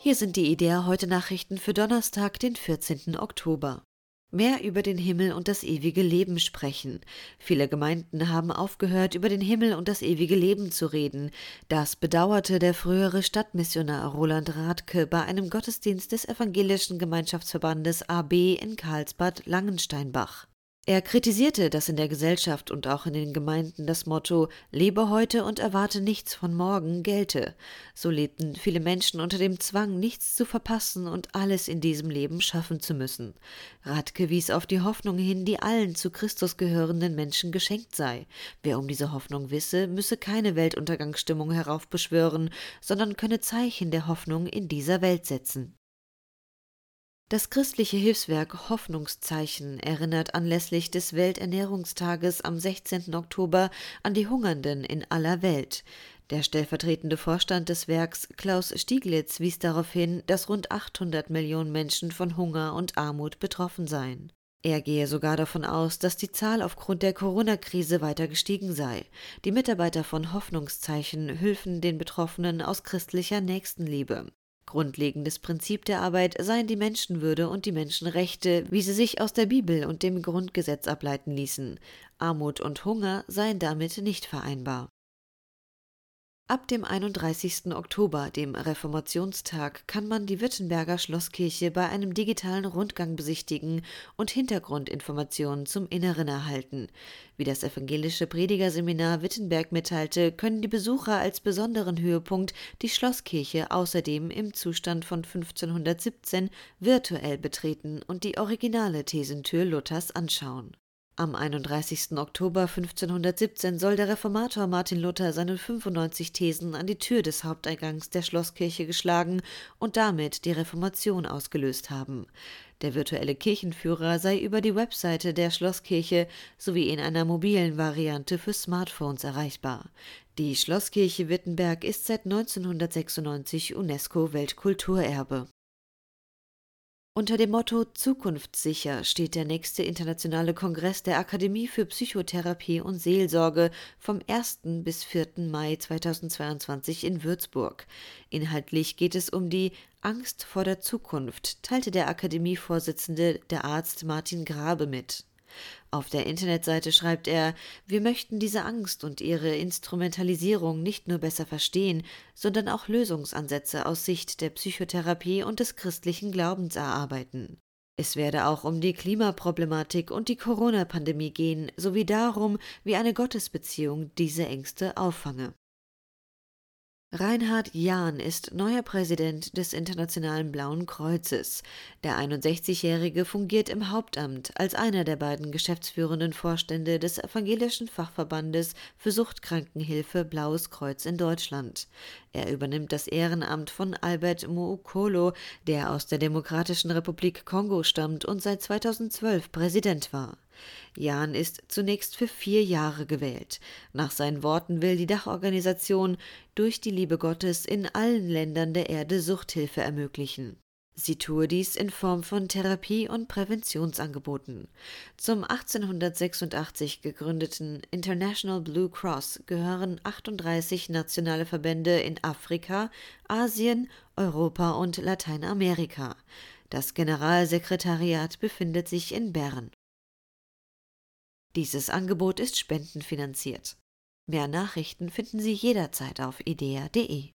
Hier sind die Idea heute Nachrichten für Donnerstag, den 14. Oktober. Mehr über den Himmel und das ewige Leben sprechen. Viele Gemeinden haben aufgehört, über den Himmel und das ewige Leben zu reden. Das bedauerte der frühere Stadtmissionar Roland Rathke bei einem Gottesdienst des Evangelischen Gemeinschaftsverbandes AB in Karlsbad Langensteinbach. Er kritisierte, dass in der Gesellschaft und auch in den Gemeinden das Motto Lebe heute und erwarte nichts von morgen gelte. So lebten viele Menschen unter dem Zwang, nichts zu verpassen und alles in diesem Leben schaffen zu müssen. Radke wies auf die Hoffnung hin, die allen zu Christus gehörenden Menschen geschenkt sei. Wer um diese Hoffnung wisse, müsse keine Weltuntergangsstimmung heraufbeschwören, sondern könne Zeichen der Hoffnung in dieser Welt setzen. Das christliche Hilfswerk Hoffnungszeichen erinnert anlässlich des Welternährungstages am 16. Oktober an die Hungernden in aller Welt. Der stellvertretende Vorstand des Werks Klaus Stieglitz wies darauf hin, dass rund 800 Millionen Menschen von Hunger und Armut betroffen seien. Er gehe sogar davon aus, dass die Zahl aufgrund der Corona-Krise weiter gestiegen sei. Die Mitarbeiter von Hoffnungszeichen hülfen den Betroffenen aus christlicher Nächstenliebe. Grundlegendes Prinzip der Arbeit seien die Menschenwürde und die Menschenrechte, wie sie sich aus der Bibel und dem Grundgesetz ableiten ließen. Armut und Hunger seien damit nicht vereinbar. Ab dem 31. Oktober, dem Reformationstag, kann man die Württemberger Schlosskirche bei einem digitalen Rundgang besichtigen und Hintergrundinformationen zum Inneren erhalten. Wie das evangelische Predigerseminar Wittenberg mitteilte, können die Besucher als besonderen Höhepunkt die Schlosskirche außerdem im Zustand von 1517 virtuell betreten und die originale Thesentür Luthers anschauen. Am 31. Oktober 1517 soll der Reformator Martin Luther seine 95 Thesen an die Tür des Haupteingangs der Schlosskirche geschlagen und damit die Reformation ausgelöst haben. Der virtuelle Kirchenführer sei über die Webseite der Schlosskirche sowie in einer mobilen Variante für Smartphones erreichbar. Die Schlosskirche Wittenberg ist seit 1996 UNESCO Weltkulturerbe. Unter dem Motto Zukunftssicher steht der nächste internationale Kongress der Akademie für Psychotherapie und Seelsorge vom 1. bis 4. Mai 2022 in Würzburg. Inhaltlich geht es um die Angst vor der Zukunft, teilte der Akademievorsitzende, der Arzt Martin Grabe mit. Auf der Internetseite schreibt er, wir möchten diese Angst und ihre Instrumentalisierung nicht nur besser verstehen, sondern auch Lösungsansätze aus Sicht der Psychotherapie und des christlichen Glaubens erarbeiten. Es werde auch um die Klimaproblematik und die Corona-Pandemie gehen, sowie darum, wie eine Gottesbeziehung diese Ängste auffange. Reinhard Jahn ist neuer Präsident des Internationalen Blauen Kreuzes. Der 61-Jährige fungiert im Hauptamt als einer der beiden geschäftsführenden Vorstände des Evangelischen Fachverbandes für Suchtkrankenhilfe Blaues Kreuz in Deutschland. Er übernimmt das Ehrenamt von Albert Muukolo, der aus der Demokratischen Republik Kongo stammt und seit 2012 Präsident war. Jan ist zunächst für vier Jahre gewählt. Nach seinen Worten will die Dachorganisation durch die Liebe Gottes in allen Ländern der Erde Suchthilfe ermöglichen. Sie tue dies in Form von Therapie- und Präventionsangeboten. Zum 1886 gegründeten International Blue Cross gehören 38 nationale Verbände in Afrika, Asien, Europa und Lateinamerika. Das Generalsekretariat befindet sich in Bern. Dieses Angebot ist spendenfinanziert. Mehr Nachrichten finden Sie jederzeit auf idea.de.